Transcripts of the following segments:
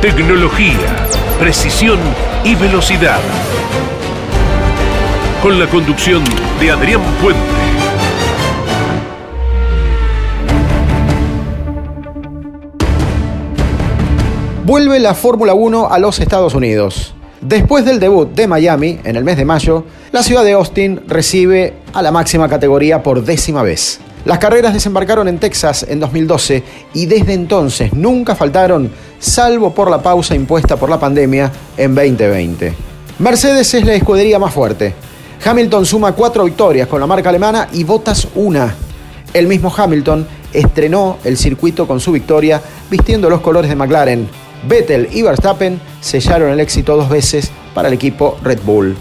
Tecnología, precisión y velocidad. Con la conducción de Adrián Puente. Vuelve la Fórmula 1 a los Estados Unidos. Después del debut de Miami en el mes de mayo, la ciudad de Austin recibe a la máxima categoría por décima vez. Las carreras desembarcaron en Texas en 2012 y desde entonces nunca faltaron, salvo por la pausa impuesta por la pandemia en 2020. Mercedes es la escudería más fuerte. Hamilton suma cuatro victorias con la marca alemana y Bottas una. El mismo Hamilton estrenó el circuito con su victoria vistiendo los colores de McLaren. Vettel y Verstappen sellaron el éxito dos veces para el equipo Red Bull.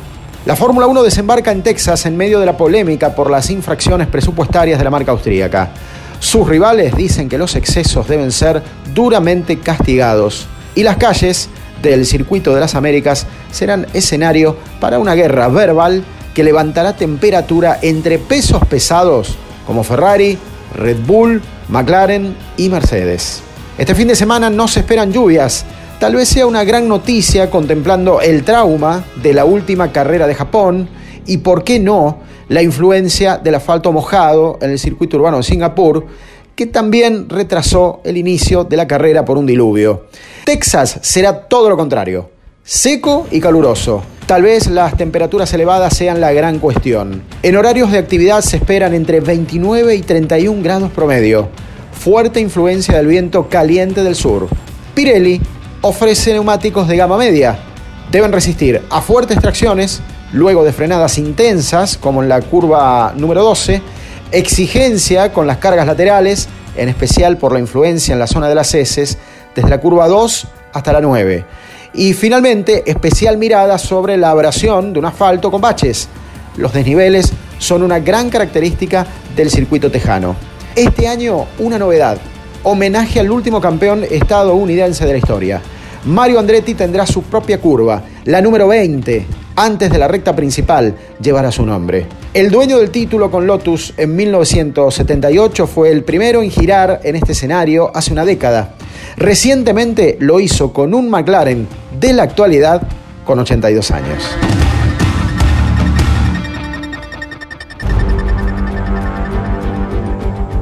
La Fórmula 1 desembarca en Texas en medio de la polémica por las infracciones presupuestarias de la marca austríaca. Sus rivales dicen que los excesos deben ser duramente castigados y las calles del circuito de las Américas serán escenario para una guerra verbal que levantará temperatura entre pesos pesados como Ferrari, Red Bull, McLaren y Mercedes. Este fin de semana no se esperan lluvias, Tal vez sea una gran noticia contemplando el trauma de la última carrera de Japón y, por qué no, la influencia del asfalto mojado en el circuito urbano de Singapur, que también retrasó el inicio de la carrera por un diluvio. Texas será todo lo contrario, seco y caluroso. Tal vez las temperaturas elevadas sean la gran cuestión. En horarios de actividad se esperan entre 29 y 31 grados promedio. Fuerte influencia del viento caliente del sur. Pirelli ofrece neumáticos de gama media. Deben resistir a fuertes tracciones, luego de frenadas intensas, como en la curva número 12, exigencia con las cargas laterales, en especial por la influencia en la zona de las heces, desde la curva 2 hasta la 9. Y finalmente, especial mirada sobre la abrasión de un asfalto con baches. Los desniveles son una gran característica del circuito tejano. Este año, una novedad, homenaje al último campeón estadounidense de la historia. Mario Andretti tendrá su propia curva, la número 20, antes de la recta principal, llevará su nombre. El dueño del título con Lotus en 1978 fue el primero en girar en este escenario hace una década. Recientemente lo hizo con un McLaren de la actualidad con 82 años.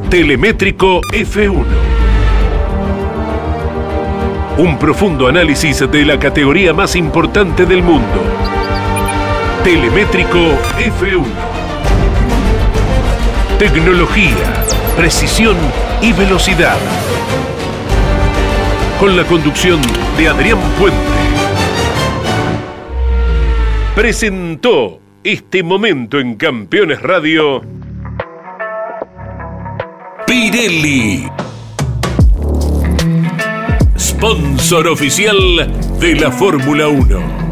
Telemétrico F1 un profundo análisis de la categoría más importante del mundo. Telemétrico F1. Tecnología, precisión y velocidad. Con la conducción de Adrián Puente. Presentó este momento en Campeones Radio. Pirelli sponsor oficial de la Fórmula 1.